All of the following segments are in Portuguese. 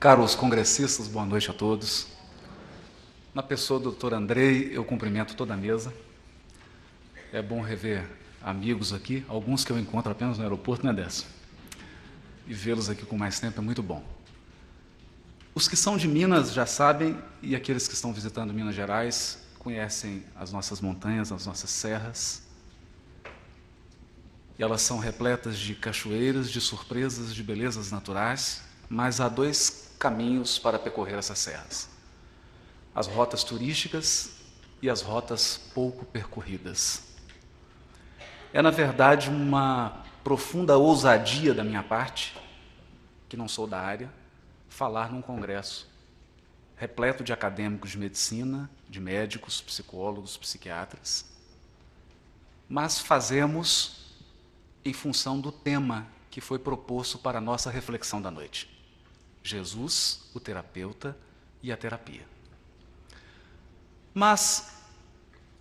Caros congressistas, boa noite a todos. Na pessoa do doutor Andrei, eu cumprimento toda a mesa. É bom rever amigos aqui, alguns que eu encontro apenas no aeroporto, né, Décio? E vê-los aqui com mais tempo é muito bom. Os que são de Minas já sabem, e aqueles que estão visitando Minas Gerais conhecem as nossas montanhas, as nossas serras. E elas são repletas de cachoeiras, de surpresas, de belezas naturais, mas há dois caminhos para percorrer essas serras: as rotas turísticas e as rotas pouco percorridas. É, na verdade, uma profunda ousadia da minha parte, que não sou da área, falar num congresso repleto de acadêmicos de medicina, de médicos, psicólogos, psiquiatras, mas fazemos em função do tema que foi proposto para a nossa reflexão da noite. Jesus, o terapeuta e a terapia. Mas,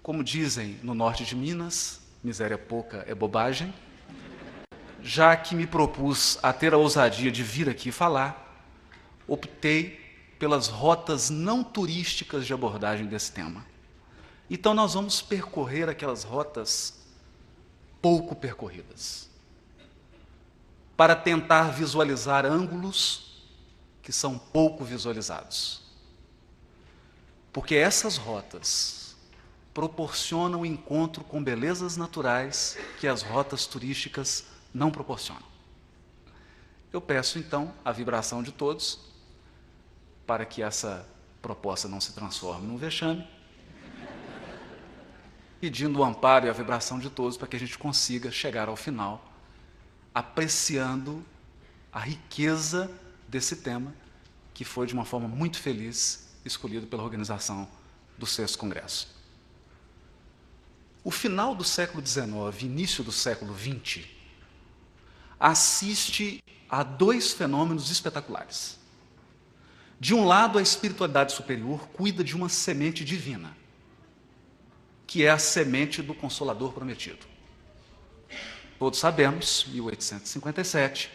como dizem no norte de Minas, miséria pouca é bobagem, já que me propus a ter a ousadia de vir aqui falar, optei pelas rotas não turísticas de abordagem desse tema. Então, nós vamos percorrer aquelas rotas pouco percorridas, para tentar visualizar ângulos que são pouco visualizados. Porque essas rotas proporcionam encontro com belezas naturais que as rotas turísticas não proporcionam. Eu peço então a vibração de todos para que essa proposta não se transforme num vexame, pedindo o amparo e a vibração de todos para que a gente consiga chegar ao final apreciando a riqueza desse tema, que foi de uma forma muito feliz escolhido pela organização do sexto congresso. O final do século XIX, início do século XX, assiste a dois fenômenos espetaculares. De um lado, a espiritualidade superior cuida de uma semente divina, que é a semente do Consolador prometido. Todos sabemos, 1857,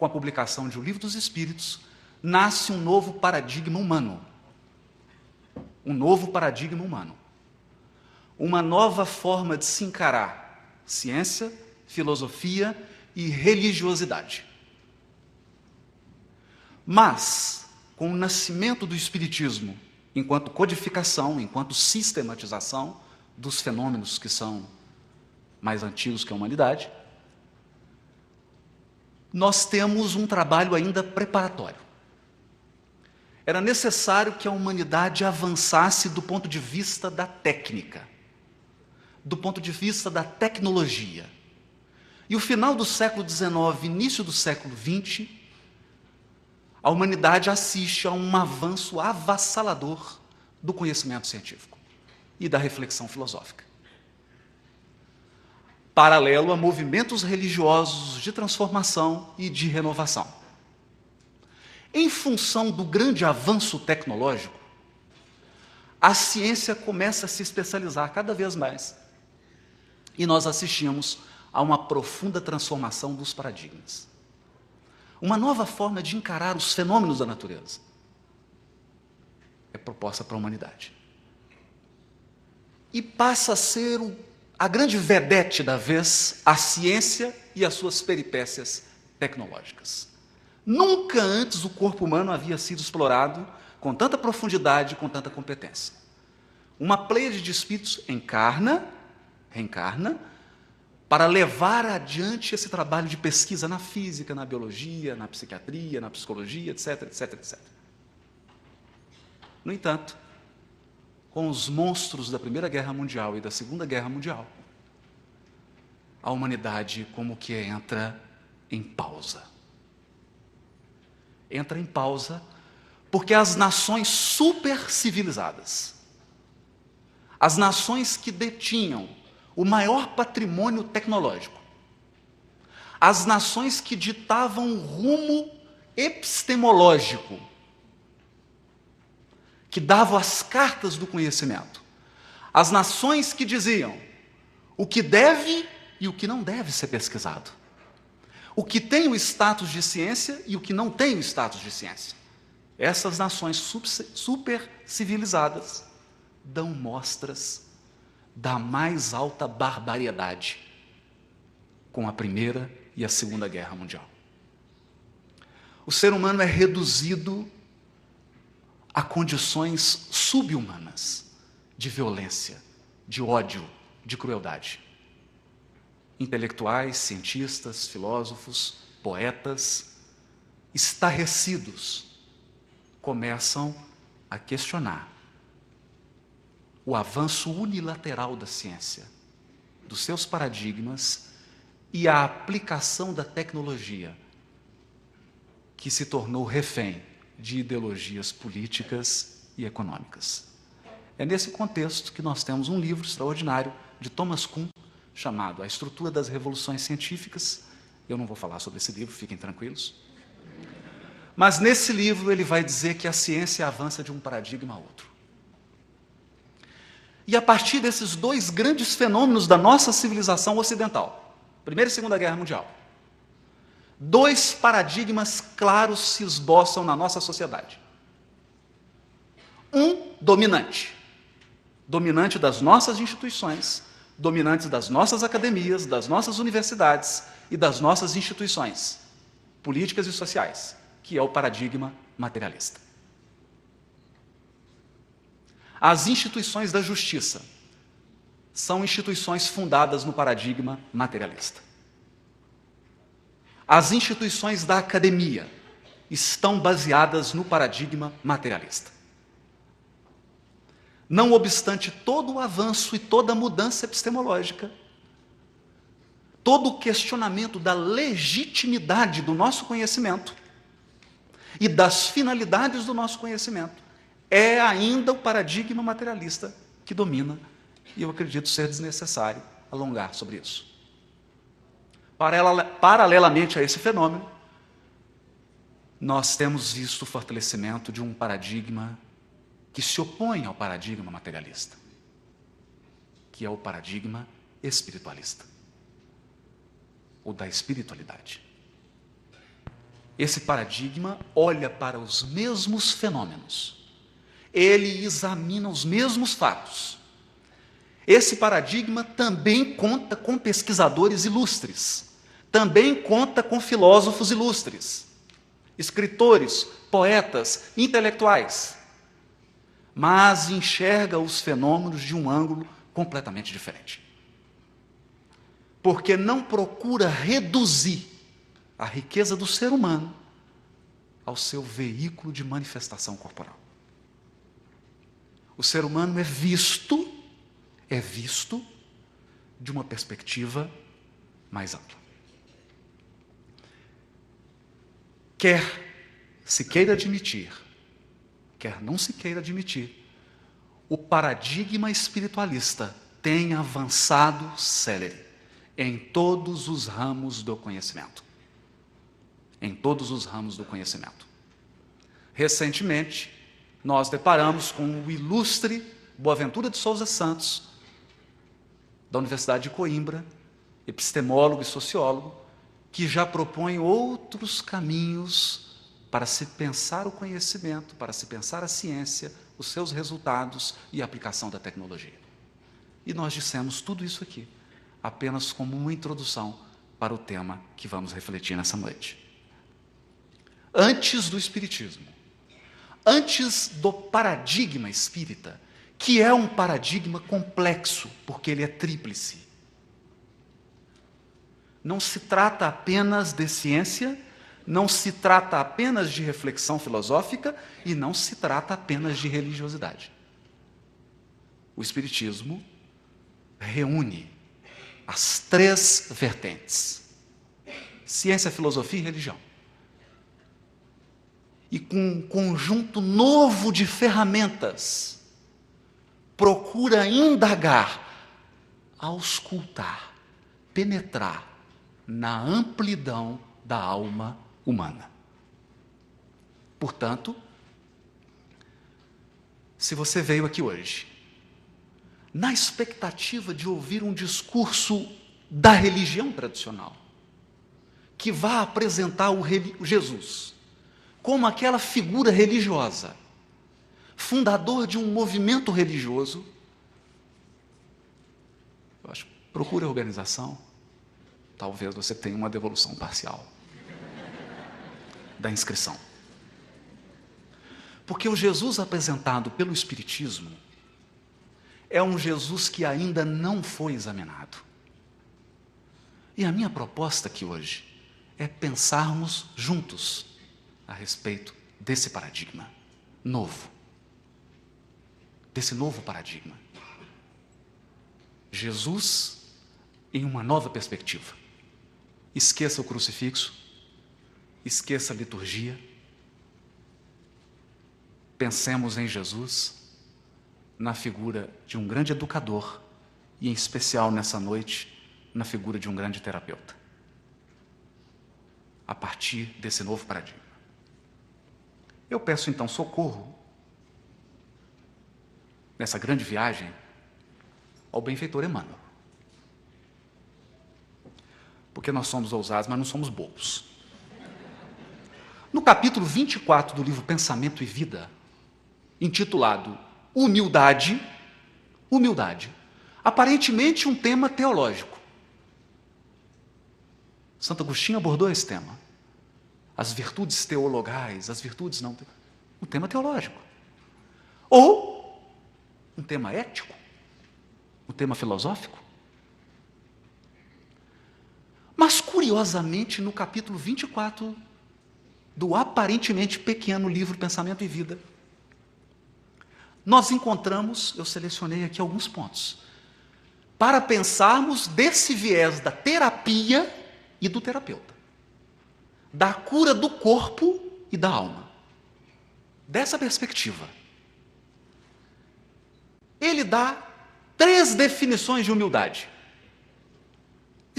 com a publicação de O Livro dos Espíritos, nasce um novo paradigma humano. Um novo paradigma humano. Uma nova forma de se encarar ciência, filosofia e religiosidade. Mas, com o nascimento do Espiritismo, enquanto codificação, enquanto sistematização dos fenômenos que são mais antigos que a humanidade, nós temos um trabalho ainda preparatório. Era necessário que a humanidade avançasse do ponto de vista da técnica, do ponto de vista da tecnologia. E o final do século XIX, início do século XX, a humanidade assiste a um avanço avassalador do conhecimento científico e da reflexão filosófica paralelo a movimentos religiosos de transformação e de renovação. Em função do grande avanço tecnológico, a ciência começa a se especializar cada vez mais. E nós assistimos a uma profunda transformação dos paradigmas. Uma nova forma de encarar os fenômenos da natureza é proposta para a humanidade. E passa a ser o a grande vedete da vez, a ciência e as suas peripécias tecnológicas. Nunca antes o corpo humano havia sido explorado com tanta profundidade, com tanta competência. Uma pleia de espíritos encarna, reencarna, para levar adiante esse trabalho de pesquisa na física, na biologia, na psiquiatria, na psicologia, etc, etc, etc. No entanto, com os monstros da Primeira Guerra Mundial e da Segunda Guerra Mundial, a humanidade como que entra em pausa. Entra em pausa porque as nações super civilizadas, as nações que detinham o maior patrimônio tecnológico, as nações que ditavam o rumo epistemológico que davam as cartas do conhecimento. As nações que diziam o que deve e o que não deve ser pesquisado. O que tem o status de ciência e o que não tem o status de ciência. essas nações super civilizadas dão mostras da mais alta barbaridade com a Primeira e a Segunda Guerra Mundial. O ser humano é reduzido a condições subhumanas de violência, de ódio, de crueldade. Intelectuais, cientistas, filósofos, poetas, estarrecidos, começam a questionar o avanço unilateral da ciência, dos seus paradigmas e a aplicação da tecnologia, que se tornou refém de ideologias políticas e econômicas. É nesse contexto que nós temos um livro extraordinário de Thomas Kuhn, chamado A Estrutura das Revoluções Científicas. Eu não vou falar sobre esse livro, fiquem tranquilos. Mas nesse livro ele vai dizer que a ciência avança de um paradigma a outro. E a partir desses dois grandes fenômenos da nossa civilização ocidental, Primeira e Segunda Guerra Mundial, dois paradigmas claros se esboçam na nossa sociedade. Um dominante, dominante das nossas instituições, dominante das nossas academias, das nossas universidades e das nossas instituições políticas e sociais, que é o paradigma materialista. As instituições da justiça são instituições fundadas no paradigma materialista. As instituições da academia estão baseadas no paradigma materialista. Não obstante todo o avanço e toda a mudança epistemológica, todo o questionamento da legitimidade do nosso conhecimento e das finalidades do nosso conhecimento, é ainda o paradigma materialista que domina, e eu acredito ser desnecessário alongar sobre isso. Paralelamente a esse fenômeno, nós temos visto o fortalecimento de um paradigma que se opõe ao paradigma materialista, que é o paradigma espiritualista, ou da espiritualidade. Esse paradigma olha para os mesmos fenômenos ele examina os mesmos fatos. Esse paradigma também conta com pesquisadores ilustres, também conta com filósofos ilustres, escritores, poetas, intelectuais, mas enxerga os fenômenos de um ângulo completamente diferente. Porque não procura reduzir a riqueza do ser humano ao seu veículo de manifestação corporal. O ser humano é visto, é visto de uma perspectiva mais ampla. Quer se queira admitir, quer não se queira admitir, o paradigma espiritualista tem avançado célere em todos os ramos do conhecimento. Em todos os ramos do conhecimento. Recentemente, nós deparamos com o ilustre Boaventura de Souza Santos, da Universidade de Coimbra, epistemólogo e sociólogo, que já propõe outros caminhos para se pensar o conhecimento, para se pensar a ciência, os seus resultados e a aplicação da tecnologia. E nós dissemos tudo isso aqui, apenas como uma introdução para o tema que vamos refletir nessa noite. Antes do Espiritismo, antes do paradigma espírita, que é um paradigma complexo, porque ele é tríplice. Não se trata apenas de ciência, não se trata apenas de reflexão filosófica e não se trata apenas de religiosidade. O Espiritismo reúne as três vertentes: ciência, filosofia e religião e com um conjunto novo de ferramentas, procura indagar, auscultar, penetrar na amplidão da alma humana. Portanto, se você veio aqui hoje, na expectativa de ouvir um discurso da religião tradicional, que vá apresentar o Jesus como aquela figura religiosa, fundador de um movimento religioso. Eu acho, procure a organização, talvez você tenha uma devolução parcial da inscrição. Porque o Jesus apresentado pelo Espiritismo é um Jesus que ainda não foi examinado. E a minha proposta aqui hoje é pensarmos juntos a respeito desse paradigma novo. Desse novo paradigma. Jesus em uma nova perspectiva. Esqueça o crucifixo, esqueça a liturgia. Pensemos em Jesus, na figura de um grande educador e, em especial nessa noite, na figura de um grande terapeuta. A partir desse novo paradigma. Eu peço então socorro nessa grande viagem ao benfeitor Emmanuel. Porque nós somos ousados, mas não somos bobos. No capítulo 24 do livro Pensamento e Vida, intitulado Humildade, humildade, aparentemente um tema teológico. Santo Agostinho abordou esse tema as virtudes teologais, as virtudes não. Um tema teológico. Ou um tema ético, um tema filosófico. Mas, curiosamente, no capítulo 24 do aparentemente pequeno livro Pensamento e Vida, nós encontramos, eu selecionei aqui alguns pontos, para pensarmos desse viés da terapia e do terapeuta da cura do corpo e da alma. Dessa perspectiva, ele dá três definições de humildade,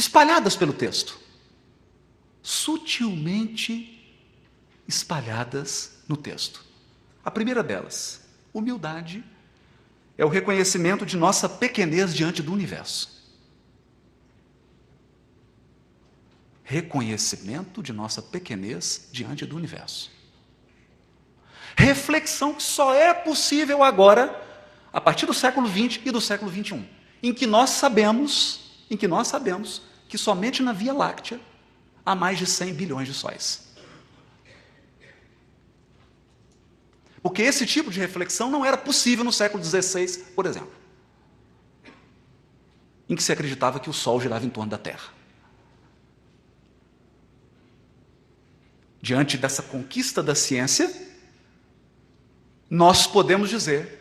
espalhadas pelo texto, sutilmente espalhadas no texto. A primeira delas, humildade, é o reconhecimento de nossa pequenez diante do universo. reconhecimento de nossa pequenez diante do universo. Reflexão que só é possível agora, a partir do século XX e do século XXI, em que nós sabemos, em que nós sabemos que somente na Via Láctea há mais de 100 bilhões de sóis. Porque esse tipo de reflexão não era possível no século XVI, por exemplo, em que se acreditava que o Sol girava em torno da Terra. diante dessa conquista da ciência, nós podemos dizer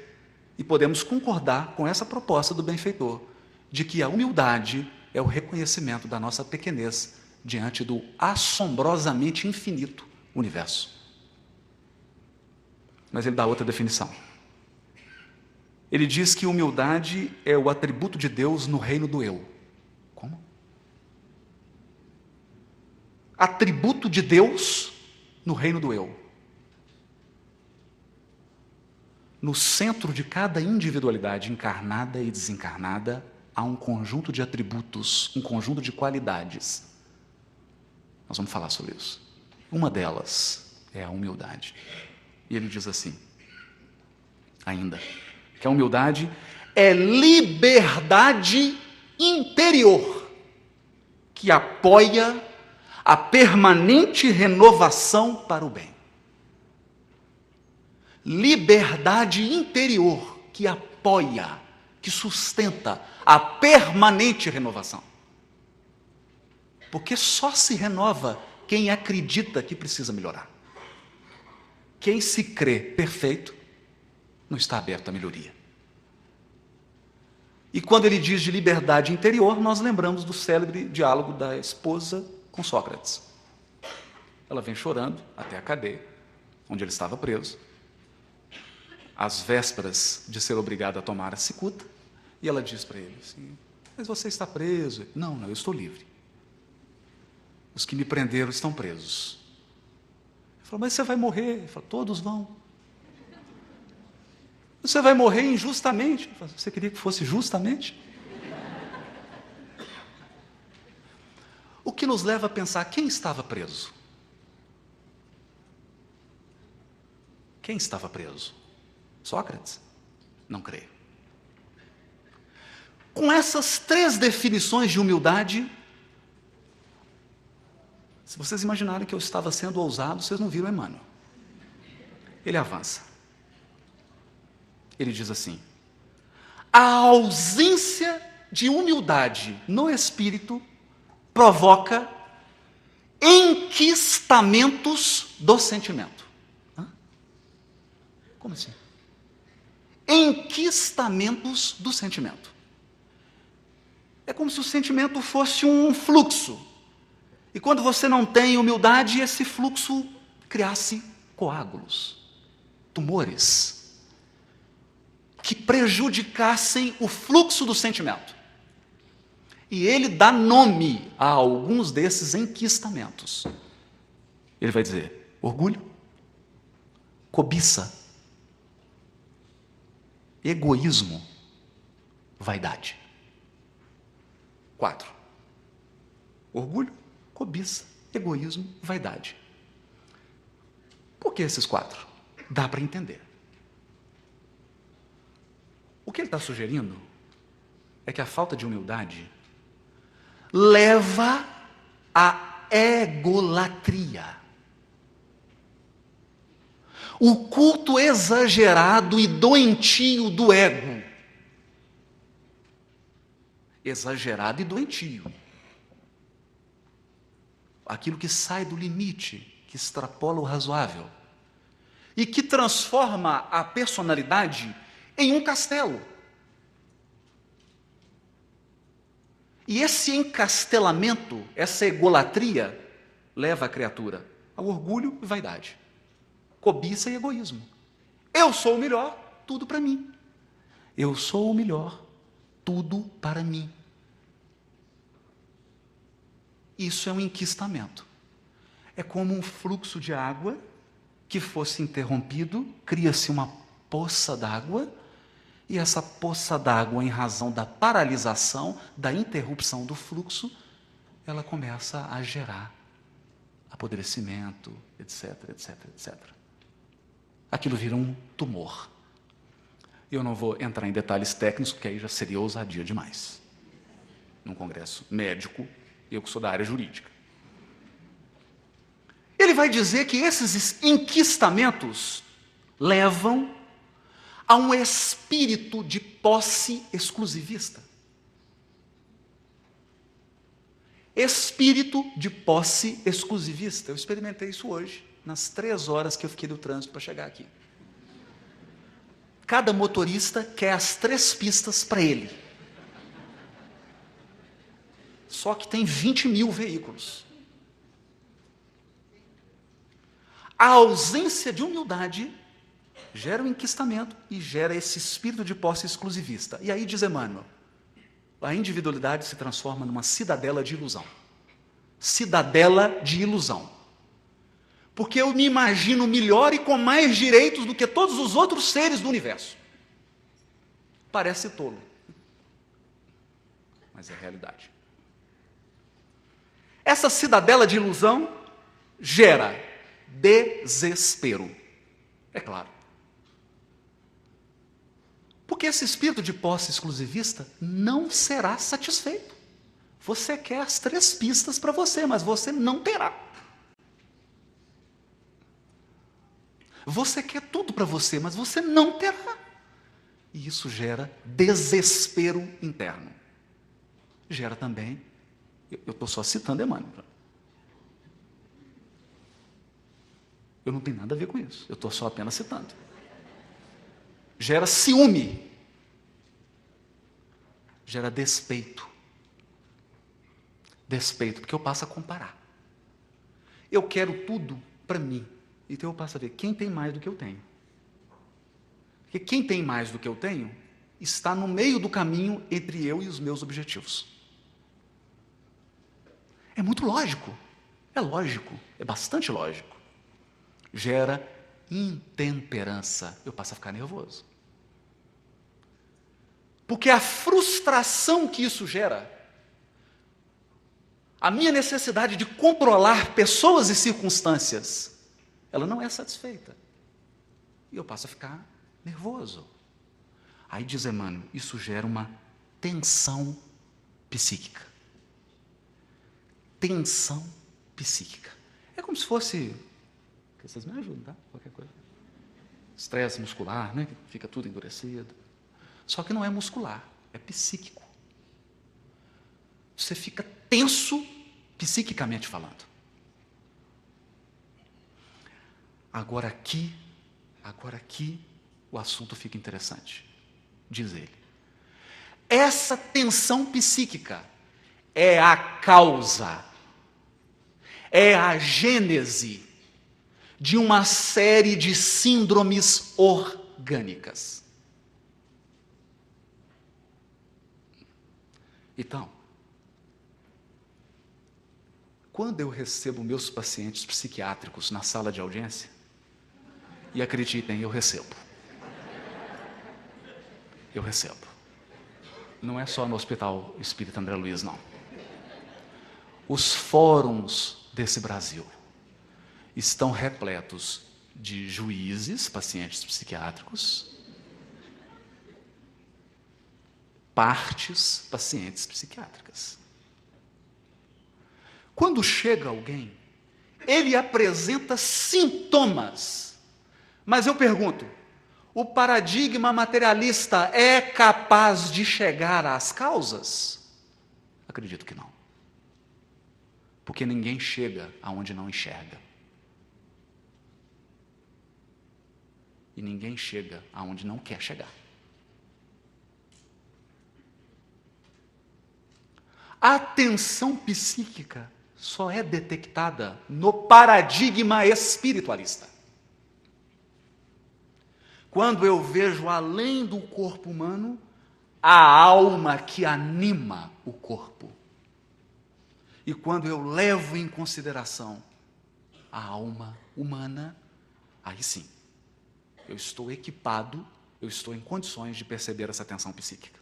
e podemos concordar com essa proposta do benfeitor, de que a humildade é o reconhecimento da nossa pequenez diante do assombrosamente infinito universo. Mas ele dá outra definição. Ele diz que humildade é o atributo de Deus no reino do eu. Como? Atributo de Deus no reino do eu. No centro de cada individualidade encarnada e desencarnada há um conjunto de atributos, um conjunto de qualidades. Nós vamos falar sobre isso. Uma delas é a humildade. E ele diz assim, ainda, que a humildade é liberdade interior que apoia a permanente renovação para o bem. Liberdade interior que apoia, que sustenta a permanente renovação. Porque só se renova quem acredita que precisa melhorar. Quem se crê perfeito não está aberto à melhoria. E quando ele diz de liberdade interior, nós lembramos do célebre diálogo da esposa com Sócrates. Ela vem chorando até a cadeia, onde ele estava preso, às vésperas de ser obrigado a tomar a cicuta, e ela diz para ele assim: Mas você está preso? Não, não, eu estou livre. Os que me prenderam estão presos. Ele falou: Mas você vai morrer? Ele falou: Todos vão. Você vai morrer injustamente. Falei, você queria que fosse justamente? O que nos leva a pensar quem estava preso? Quem estava preso? Sócrates? Não creio. Com essas três definições de humildade, se vocês imaginarem que eu estava sendo ousado, vocês não viram Emmanuel. Ele avança. Ele diz assim: a ausência de humildade no espírito provoca enquistamentos do sentimento. Hã? Como assim? Enquistamentos do sentimento. É como se o sentimento fosse um fluxo. E quando você não tem humildade, esse fluxo criasse coágulos, tumores, que prejudicassem o fluxo do sentimento. E ele dá nome a alguns desses enquistamentos. Ele vai dizer: orgulho, cobiça, egoísmo, vaidade. Quatro. Orgulho, cobiça, egoísmo, vaidade. Por que esses quatro? Dá para entender. O que ele está sugerindo é que a falta de humildade leva à egolatria. O culto exagerado e doentio do ego. Exagerado e doentio aquilo que sai do limite, que extrapola o razoável e que transforma a personalidade em um castelo. E esse encastelamento, essa egolatria, leva a criatura ao orgulho e vaidade, cobiça e egoísmo. Eu sou o melhor, tudo para mim. Eu sou o melhor, tudo para mim. Isso é um enquistamento. É como um fluxo de água que fosse interrompido, cria-se uma poça d'água, e essa poça d'água, em razão da paralisação, da interrupção do fluxo, ela começa a gerar apodrecimento, etc, etc, etc. Aquilo vira um tumor. Eu não vou entrar em detalhes técnicos, porque aí já seria ousadia demais. Num congresso médico, eu que sou da área jurídica. Ele vai dizer que esses enquistamentos levam a um espírito de posse exclusivista. Espírito de posse exclusivista. Eu experimentei isso hoje, nas três horas que eu fiquei do trânsito para chegar aqui. Cada motorista quer as três pistas para ele. Só que tem 20 mil veículos. A ausência de humildade gera o um enquistamento e gera esse espírito de posse exclusivista. E aí diz Emmanuel, a individualidade se transforma numa cidadela de ilusão. Cidadela de ilusão. Porque eu me imagino melhor e com mais direitos do que todos os outros seres do universo. Parece tolo, mas é realidade. Essa cidadela de ilusão gera desespero. É claro. Porque esse espírito de posse exclusivista não será satisfeito. Você quer as três pistas para você, mas você não terá. Você quer tudo para você, mas você não terá. E isso gera desespero interno. Gera também eu estou só citando Emmanuel. Eu não tenho nada a ver com isso. Eu estou só apenas citando. Gera ciúme. Gera despeito. Despeito, porque eu passo a comparar. Eu quero tudo para mim. Então eu passo a ver quem tem mais do que eu tenho. Porque quem tem mais do que eu tenho está no meio do caminho entre eu e os meus objetivos. É muito lógico. É lógico, é bastante lógico. Gera intemperança. Eu passo a ficar nervoso. Porque a frustração que isso gera, a minha necessidade de controlar pessoas e circunstâncias, ela não é satisfeita. e eu passo a ficar nervoso. Aí diz Emmanuel, isso gera uma tensão psíquica. Tensão psíquica. É como se fosse. Vocês me ajudam, tá? Qualquer coisa. Estresse muscular, né? Fica tudo endurecido. Só que não é muscular, é psíquico. Você fica tenso psiquicamente falando. Agora aqui, agora aqui, o assunto fica interessante, diz ele. Essa tensão psíquica é a causa, é a gênese de uma série de síndromes orgânicas. Então, quando eu recebo meus pacientes psiquiátricos na sala de audiência, e acreditem, eu recebo. Eu recebo. Não é só no Hospital Espírita André Luiz, não. Os fóruns desse Brasil estão repletos de juízes, pacientes psiquiátricos, partes, pacientes psiquiátricas. Quando chega alguém, ele apresenta sintomas. Mas eu pergunto: o paradigma materialista é capaz de chegar às causas? Acredito que não. Porque ninguém chega aonde não enxerga. E ninguém chega aonde não quer chegar. A tensão psíquica só é detectada no paradigma espiritualista. Quando eu vejo além do corpo humano a alma que anima o corpo. E quando eu levo em consideração a alma humana, aí sim, eu estou equipado, eu estou em condições de perceber essa tensão psíquica.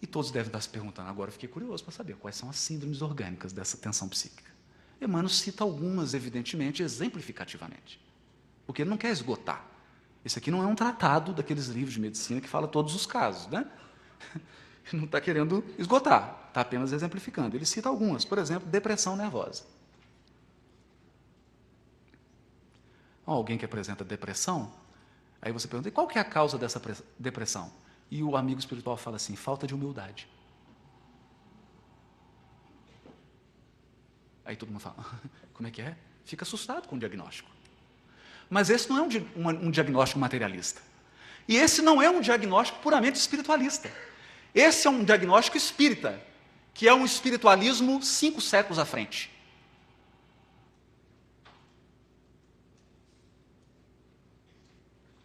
E todos devem estar se perguntando, agora eu fiquei curioso para saber quais são as síndromes orgânicas dessa tensão psíquica. Emmanuel cita algumas, evidentemente, exemplificativamente, porque ele não quer esgotar. Esse aqui não é um tratado daqueles livros de medicina que fala todos os casos, né? Não está querendo esgotar, está apenas exemplificando. Ele cita algumas, por exemplo, depressão nervosa. Alguém que apresenta depressão, aí você pergunta, e qual que é a causa dessa depressão? E o amigo espiritual fala assim: falta de humildade. Aí todo mundo fala: como é que é? Fica assustado com o diagnóstico. Mas esse não é um, um, um diagnóstico materialista. E esse não é um diagnóstico puramente espiritualista. Esse é um diagnóstico espírita, que é um espiritualismo cinco séculos à frente.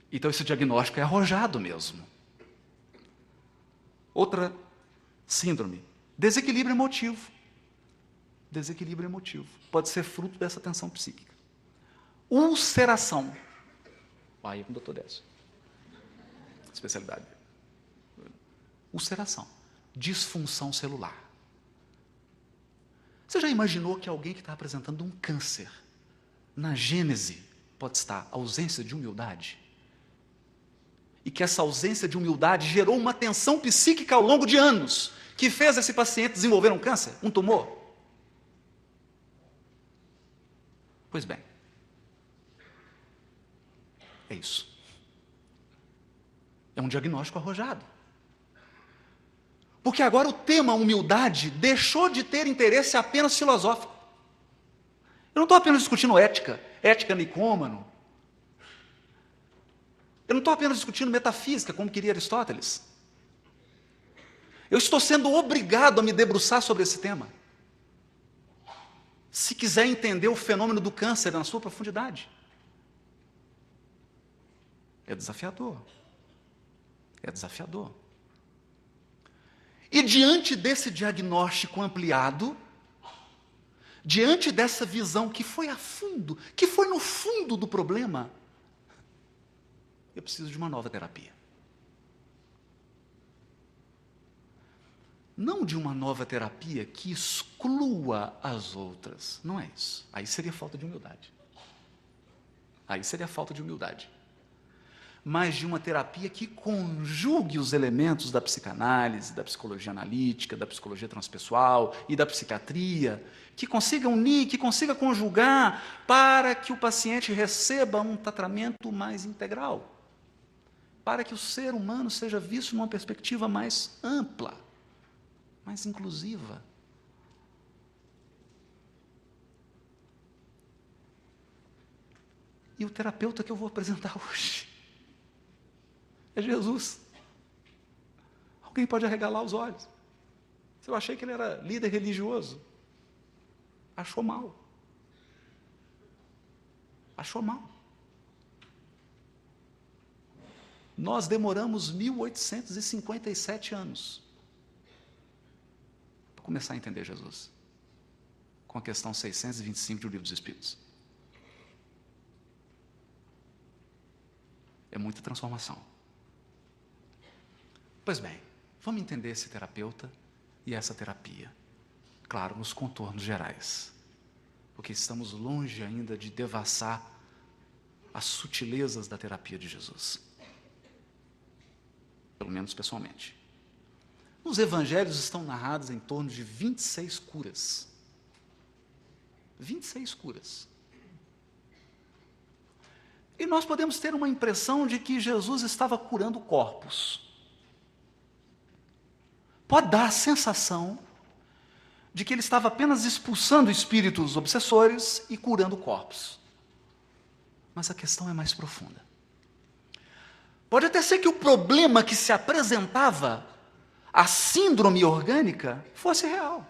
Então esse diagnóstico é arrojado mesmo. Outra síndrome, desequilíbrio emotivo. Desequilíbrio emotivo. Pode ser fruto dessa tensão psíquica. Ulceração. Aí com o doutor Décio. Especialidade. Ulceração. Disfunção celular. Você já imaginou que alguém que está apresentando um câncer, na gênese, pode estar ausência de humildade? e que essa ausência de humildade gerou uma tensão psíquica ao longo de anos, que fez esse paciente desenvolver um câncer, um tumor. Pois bem, é isso. É um diagnóstico arrojado. Porque agora o tema humildade deixou de ter interesse apenas filosófico. Eu não estou apenas discutindo ética, ética nicômano, eu não estou apenas discutindo metafísica, como queria Aristóteles. Eu estou sendo obrigado a me debruçar sobre esse tema. Se quiser entender o fenômeno do câncer na sua profundidade. É desafiador. É desafiador. E diante desse diagnóstico ampliado, diante dessa visão que foi a fundo, que foi no fundo do problema, eu preciso de uma nova terapia. Não de uma nova terapia que exclua as outras. Não é isso. Aí seria falta de humildade. Aí seria falta de humildade. Mas de uma terapia que conjugue os elementos da psicanálise, da psicologia analítica, da psicologia transpessoal e da psiquiatria, que consiga unir, que consiga conjugar para que o paciente receba um tratamento mais integral para que o ser humano seja visto numa perspectiva mais ampla, mais inclusiva. E o terapeuta que eu vou apresentar hoje é Jesus. Alguém pode arregalar os olhos. Eu achei que ele era líder religioso, achou mal. Achou mal. Nós demoramos 1857 anos para começar a entender Jesus, com a questão 625 do Livro dos Espíritos. É muita transformação. Pois bem, vamos entender esse terapeuta e essa terapia. Claro, nos contornos gerais, porque estamos longe ainda de devassar as sutilezas da terapia de Jesus pelo menos pessoalmente. Os evangelhos estão narrados em torno de 26 curas. 26 curas. E nós podemos ter uma impressão de que Jesus estava curando corpos. Pode dar a sensação de que ele estava apenas expulsando espíritos obsessores e curando corpos. Mas a questão é mais profunda. Pode até ser que o problema que se apresentava, a síndrome orgânica, fosse real.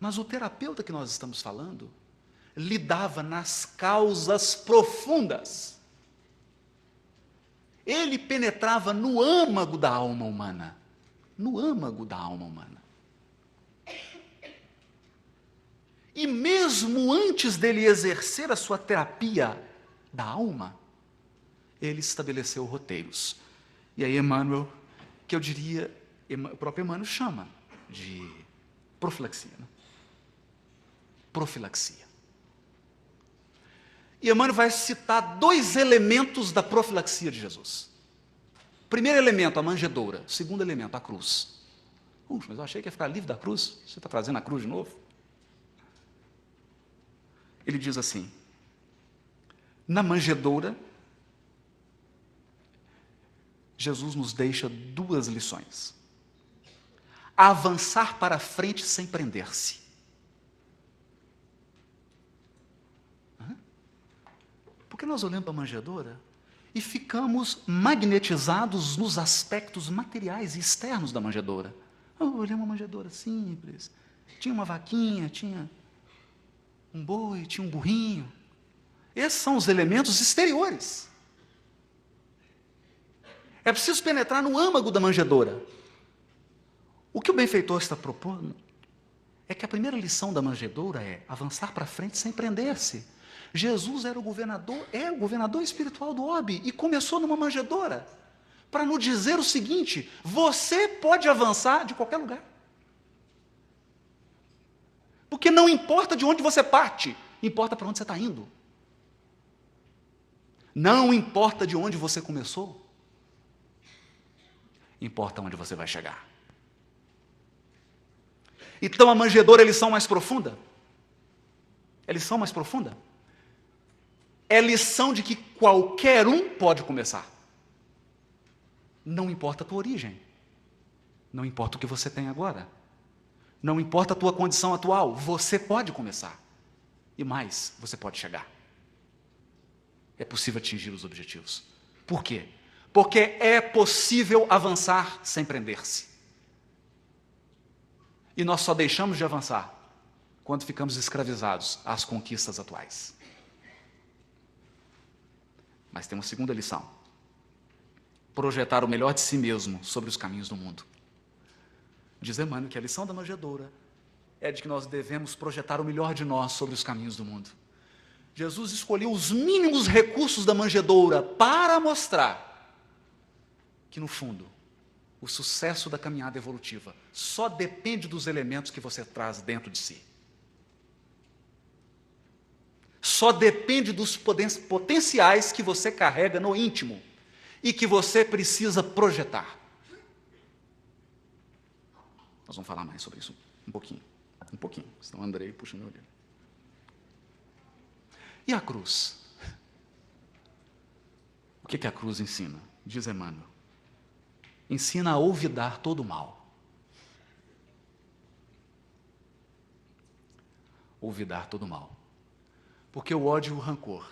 Mas o terapeuta que nós estamos falando lidava nas causas profundas. Ele penetrava no âmago da alma humana. No âmago da alma humana. E mesmo antes dele exercer a sua terapia da alma, ele estabeleceu roteiros. E aí Emmanuel, que eu diria, o próprio Emmanuel chama de profilaxia. Né? Profilaxia. E Emmanuel vai citar dois elementos da profilaxia de Jesus. Primeiro elemento, a manjedoura. Segundo elemento, a cruz. Puxa, mas eu achei que ia ficar livre da cruz. Você está trazendo a cruz de novo? Ele diz assim: na manjedoura Jesus nos deixa duas lições. Avançar para frente sem prender-se. Porque nós olhamos para a manjedoura e ficamos magnetizados nos aspectos materiais e externos da manjedoura. Eu olhei uma manjedoura simples, tinha uma vaquinha, tinha um boi, tinha um burrinho. Esses são os elementos exteriores. É preciso penetrar no âmago da manjedoura. O que o benfeitor está propondo é que a primeira lição da manjedoura é avançar para frente sem prender-se. Jesus era o governador, é o governador espiritual do orbe e começou numa manjedoura para nos dizer o seguinte: você pode avançar de qualquer lugar. Porque não importa de onde você parte, importa para onde você está indo. Não importa de onde você começou, importa onde você vai chegar. Então a manjedoura é lição mais profunda? É lição mais profunda? É lição de que qualquer um pode começar. Não importa a tua origem. Não importa o que você tem agora. Não importa a tua condição atual. Você pode começar. E mais, você pode chegar. É possível atingir os objetivos. Por quê? porque é possível avançar sem prender-se. E nós só deixamos de avançar quando ficamos escravizados às conquistas atuais. Mas tem uma segunda lição: projetar o melhor de si mesmo sobre os caminhos do mundo. Diz Emmanuel que a lição da manjedoura é de que nós devemos projetar o melhor de nós sobre os caminhos do mundo. Jesus escolheu os mínimos recursos da manjedoura para mostrar que, no fundo, o sucesso da caminhada evolutiva só depende dos elementos que você traz dentro de si. Só depende dos potenciais que você carrega no íntimo e que você precisa projetar. Nós vamos falar mais sobre isso um pouquinho. Um pouquinho. Senão Andrei puxa meu olho. E a cruz? O que, que a cruz ensina? Diz Emmanuel. Ensina a olvidar todo o mal. Olvidar todo o mal. Porque o ódio o rancor,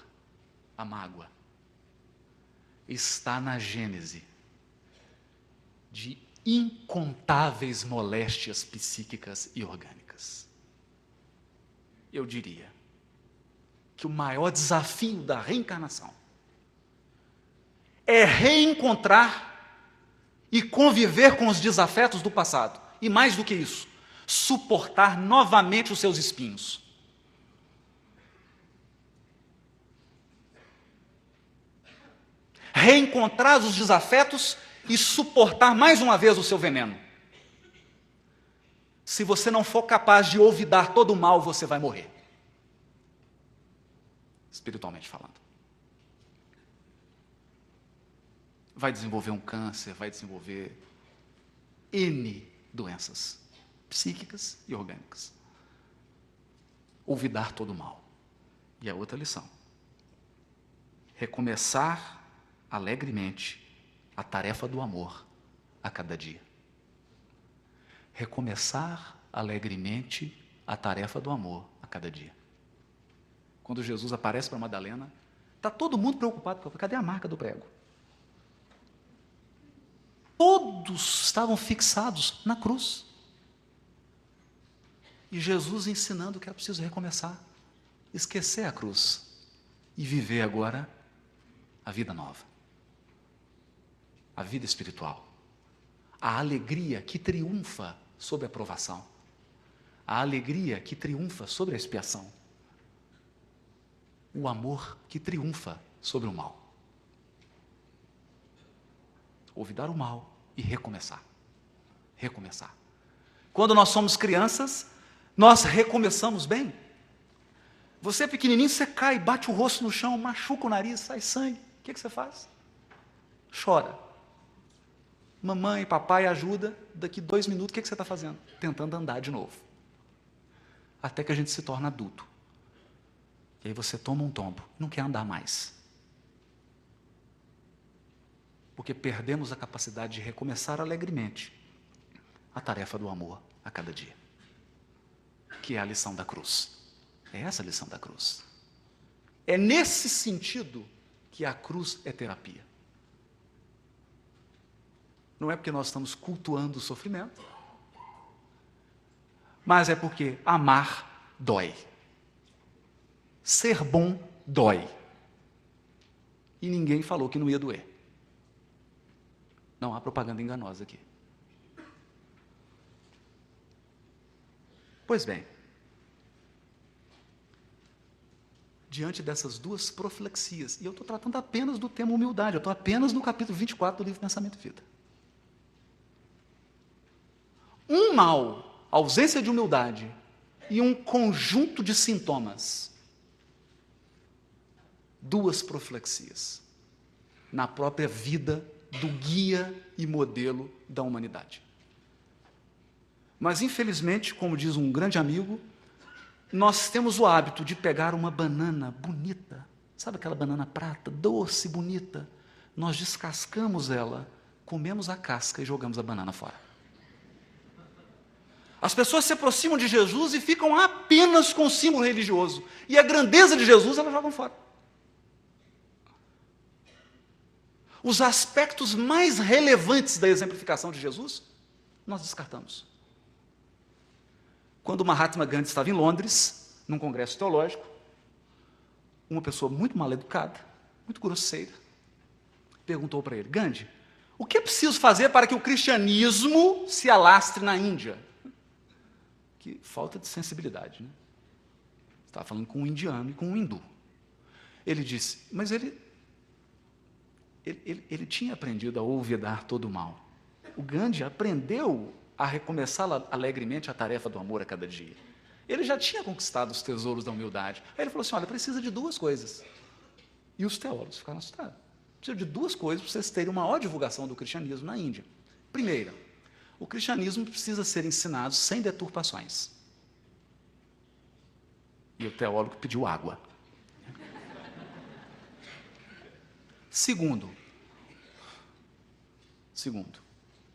a mágoa, está na gênese de incontáveis moléstias psíquicas e orgânicas. Eu diria que o maior desafio da reencarnação é reencontrar e conviver com os desafetos do passado. E mais do que isso, suportar novamente os seus espinhos. Reencontrar os desafetos e suportar mais uma vez o seu veneno. Se você não for capaz de olvidar todo o mal, você vai morrer. Espiritualmente falando. Vai desenvolver um câncer, vai desenvolver N doenças psíquicas e orgânicas. Olvidar todo o mal. E a outra lição. Recomeçar alegremente a tarefa do amor a cada dia. Recomeçar alegremente a tarefa do amor a cada dia. Quando Jesus aparece para Madalena, está todo mundo preocupado. Cadê a marca do prego? Todos estavam fixados na cruz. E Jesus ensinando que era preciso recomeçar, esquecer a cruz e viver agora a vida nova a vida espiritual, a alegria que triunfa sobre a provação, a alegria que triunfa sobre a expiação, o amor que triunfa sobre o mal. Olvidar o mal e recomeçar. Recomeçar. Quando nós somos crianças, nós recomeçamos bem. Você é pequenininho, você cai, bate o rosto no chão, machuca o nariz, sai sangue. O que, que você faz? Chora mamãe, papai, ajuda, daqui dois minutos, o que, que você está fazendo? Tentando andar de novo. Até que a gente se torna adulto. E aí você toma um tombo, não quer andar mais. Porque perdemos a capacidade de recomeçar alegremente a tarefa do amor a cada dia. Que é a lição da cruz. É essa a lição da cruz. É nesse sentido que a cruz é terapia. Não é porque nós estamos cultuando o sofrimento, mas é porque amar dói. Ser bom dói. E ninguém falou que não ia doer. Não há propaganda enganosa aqui. Pois bem, diante dessas duas profilaxias, e eu estou tratando apenas do tema humildade, eu estou apenas no capítulo 24 do livro Pensamento e Vida. Um mal, ausência de humildade, e um conjunto de sintomas. Duas profilaxias na própria vida do guia e modelo da humanidade. Mas, infelizmente, como diz um grande amigo, nós temos o hábito de pegar uma banana bonita, sabe aquela banana prata, doce, bonita, nós descascamos ela, comemos a casca e jogamos a banana fora. As pessoas se aproximam de Jesus e ficam apenas com o símbolo religioso. E a grandeza de Jesus elas jogam fora. Os aspectos mais relevantes da exemplificação de Jesus, nós descartamos. Quando Mahatma Gandhi estava em Londres, num congresso teológico, uma pessoa muito mal educada, muito grosseira, perguntou para ele: Gandhi, o que é preciso fazer para que o cristianismo se alastre na Índia? Que falta de sensibilidade. Né? Estava falando com um indiano e com um hindu. Ele disse, mas ele, ele, ele, ele tinha aprendido a olvidar todo o mal. O Gandhi aprendeu a recomeçar alegremente a tarefa do amor a cada dia. Ele já tinha conquistado os tesouros da humildade. Aí ele falou assim: olha, precisa de duas coisas. E os teólogos ficaram assustados. Precisa de duas coisas para vocês terem uma maior divulgação do cristianismo na Índia. Primeira, o cristianismo precisa ser ensinado sem deturpações. E o teólogo pediu água. Segundo, segundo,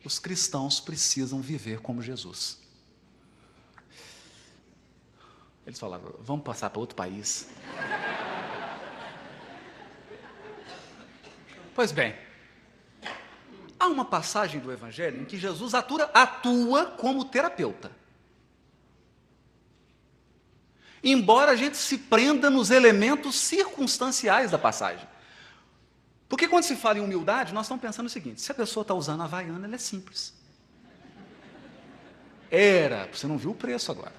os cristãos precisam viver como Jesus. Eles falaram: vamos passar para outro país. Pois bem, uma passagem do Evangelho em que Jesus atua, atua como terapeuta. Embora a gente se prenda nos elementos circunstanciais da passagem. Porque quando se fala em humildade, nós estamos pensando o seguinte: se a pessoa está usando a havaiana, ela é simples. Era, você não viu o preço agora.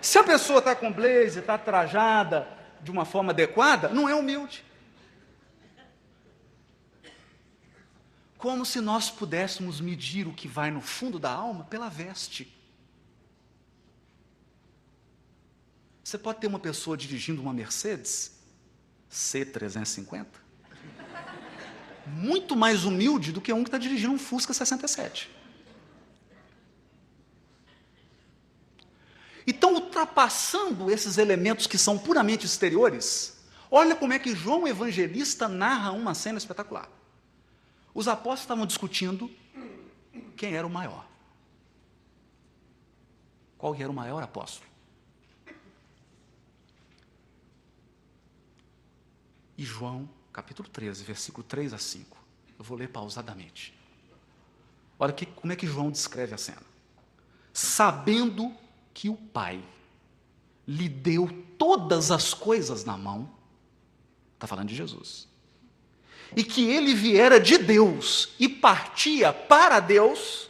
Se a pessoa está com blazer, está trajada de uma forma adequada, não é humilde. Como se nós pudéssemos medir o que vai no fundo da alma pela veste. Você pode ter uma pessoa dirigindo uma Mercedes C350, muito mais humilde do que um que está dirigindo um Fusca 67. Então, ultrapassando esses elementos que são puramente exteriores, olha como é que João Evangelista narra uma cena espetacular. Os apóstolos estavam discutindo quem era o maior. Qual era o maior apóstolo? E João, capítulo 13, versículo 3 a 5. Eu vou ler pausadamente. Olha que, como é que João descreve a cena. Sabendo que o Pai lhe deu todas as coisas na mão, está falando de Jesus, e que ele viera de Deus e partia para Deus.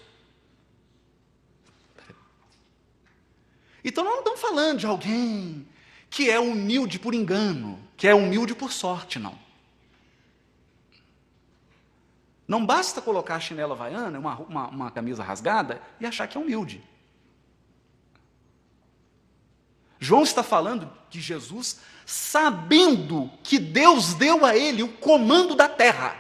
Então não estamos falando de alguém que é humilde por engano, que é humilde por sorte, não. Não basta colocar a chinela havaiana, uma, uma, uma camisa rasgada e achar que é humilde. João está falando de Jesus sabendo que Deus deu a ele o comando da terra.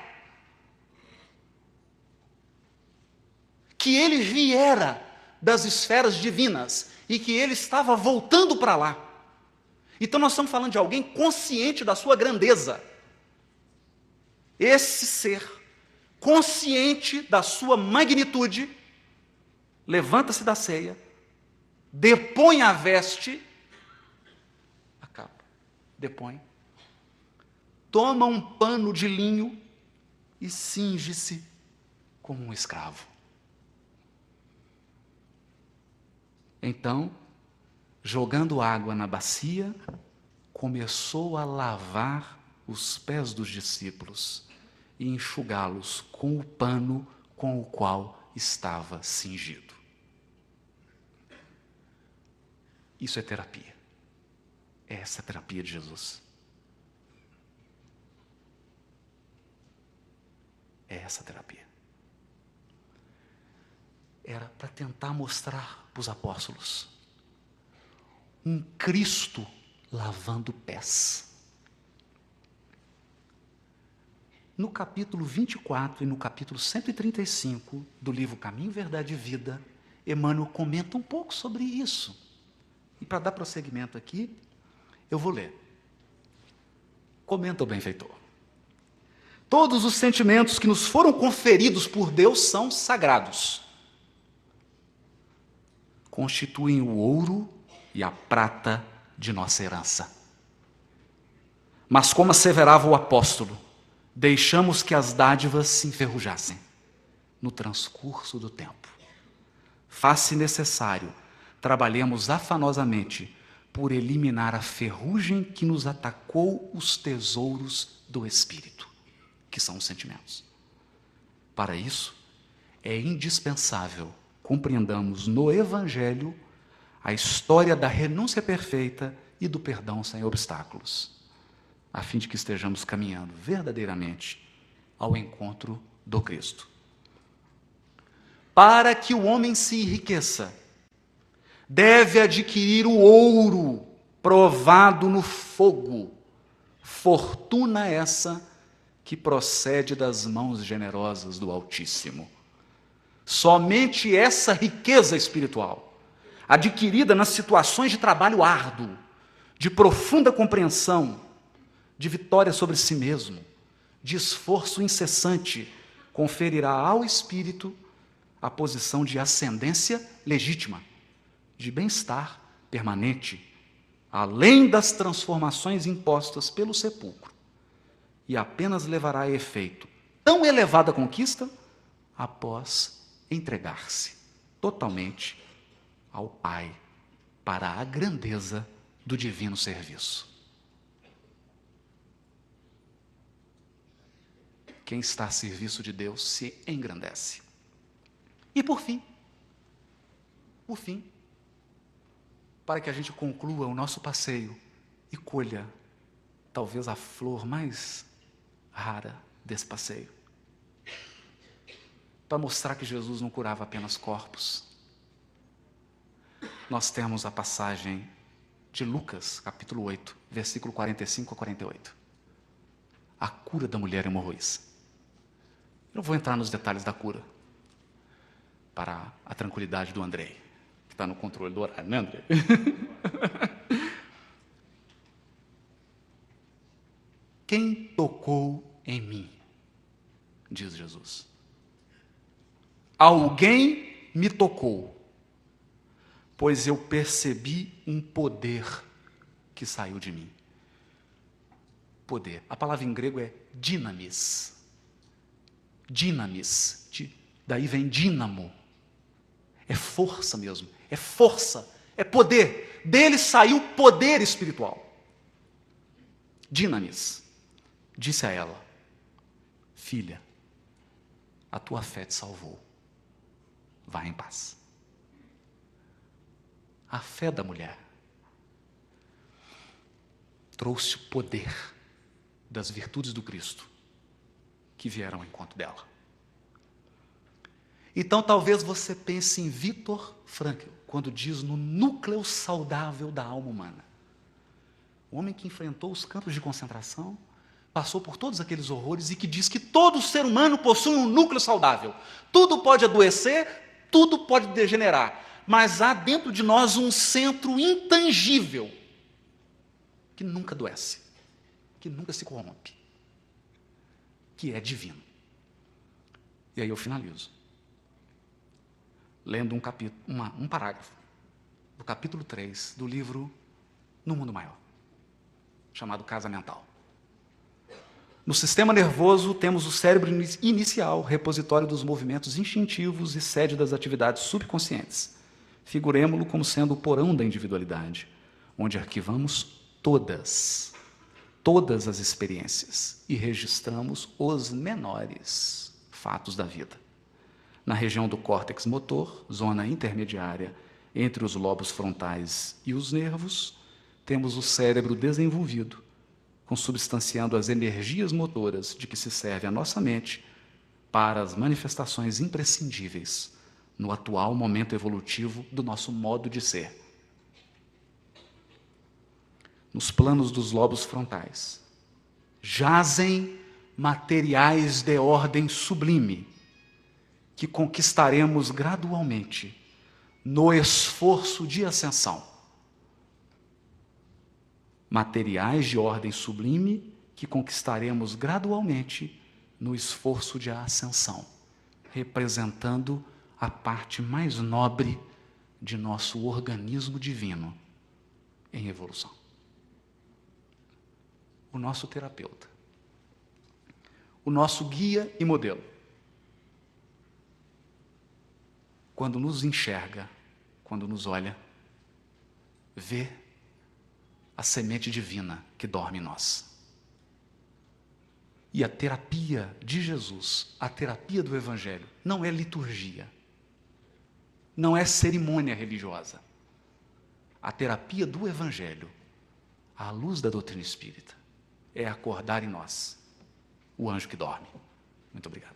Que ele viera das esferas divinas e que ele estava voltando para lá. Então nós estamos falando de alguém consciente da sua grandeza. Esse ser, consciente da sua magnitude, levanta-se da ceia, depõe a veste depõe. Toma um pano de linho e cinge-se como um escravo. Então, jogando água na bacia, começou a lavar os pés dos discípulos e enxugá-los com o pano com o qual estava cingido. Isso é terapia. É essa a terapia de Jesus. É essa a terapia. Era para tentar mostrar para os apóstolos um Cristo lavando pés. No capítulo 24 e no capítulo 135 do livro Caminho, Verdade e Vida, Emmanuel comenta um pouco sobre isso. E para dar prosseguimento aqui, eu vou ler. Comenta o benfeitor. Todos os sentimentos que nos foram conferidos por Deus são sagrados. Constituem o ouro e a prata de nossa herança. Mas, como asseverava o apóstolo, deixamos que as dádivas se enferrujassem no transcurso do tempo. Faz-se necessário trabalhemos afanosamente por eliminar a ferrugem que nos atacou os tesouros do espírito, que são os sentimentos. Para isso, é indispensável compreendamos no Evangelho a história da renúncia perfeita e do perdão sem obstáculos, a fim de que estejamos caminhando verdadeiramente ao encontro do Cristo. Para que o homem se enriqueça deve adquirir o ouro provado no fogo. Fortuna essa que procede das mãos generosas do Altíssimo. Somente essa riqueza espiritual, adquirida nas situações de trabalho árduo, de profunda compreensão, de vitória sobre si mesmo, de esforço incessante, conferirá ao espírito a posição de ascendência legítima, de bem-estar permanente, além das transformações impostas pelo sepulcro, e apenas levará a efeito tão elevada conquista após entregar-se totalmente ao Pai para a grandeza do divino serviço. Quem está a serviço de Deus se engrandece. E por fim, por fim, para que a gente conclua o nosso passeio e colha talvez a flor mais rara desse passeio para mostrar que Jesus não curava apenas corpos. Nós temos a passagem de Lucas, capítulo 8, versículo 45 a 48. A cura da mulher hemorroísa. Eu não vou entrar nos detalhes da cura, para a tranquilidade do Andrei, está no controle do horário, né, Andrei? Quem tocou em mim? Diz Jesus. Alguém me tocou, pois eu percebi um poder que saiu de mim. Poder. A palavra em grego é dinamis. Dinamis. Daí vem dínamo. É força mesmo. É força. É poder. Dele saiu poder espiritual. Dinamis. Disse a ela: Filha, a tua fé te salvou. Vá em paz. A fé da mulher trouxe o poder das virtudes do Cristo que vieram ao encontro dela. Então talvez você pense em Viktor Frankl quando diz no núcleo saudável da alma humana. O homem que enfrentou os campos de concentração, passou por todos aqueles horrores e que diz que todo ser humano possui um núcleo saudável. Tudo pode adoecer, tudo pode degenerar, mas há dentro de nós um centro intangível que nunca adoece, que nunca se corrompe, que é divino. E aí eu finalizo, lendo um, capítulo, uma, um parágrafo do capítulo 3 do livro No Mundo Maior, chamado Casa Mental. No sistema nervoso, temos o cérebro inicial, repositório dos movimentos instintivos e sede das atividades subconscientes. Figuremos-lo como sendo o porão da individualidade, onde arquivamos todas, todas as experiências e registramos os menores fatos da vida. Na região do córtex motor, zona intermediária entre os lobos frontais e os nervos, temos o cérebro desenvolvido, consubstanciando as energias motoras de que se serve a nossa mente para as manifestações imprescindíveis no atual momento evolutivo do nosso modo de ser. Nos planos dos lobos frontais jazem materiais de ordem sublime que conquistaremos gradualmente no esforço de ascensão materiais de ordem sublime que conquistaremos gradualmente no esforço de ascensão, representando a parte mais nobre de nosso organismo divino em evolução. O nosso terapeuta, o nosso guia e modelo. Quando nos enxerga, quando nos olha, vê a semente divina que dorme em nós. E a terapia de Jesus, a terapia do Evangelho, não é liturgia, não é cerimônia religiosa. A terapia do Evangelho, à luz da doutrina espírita, é acordar em nós o anjo que dorme. Muito obrigado.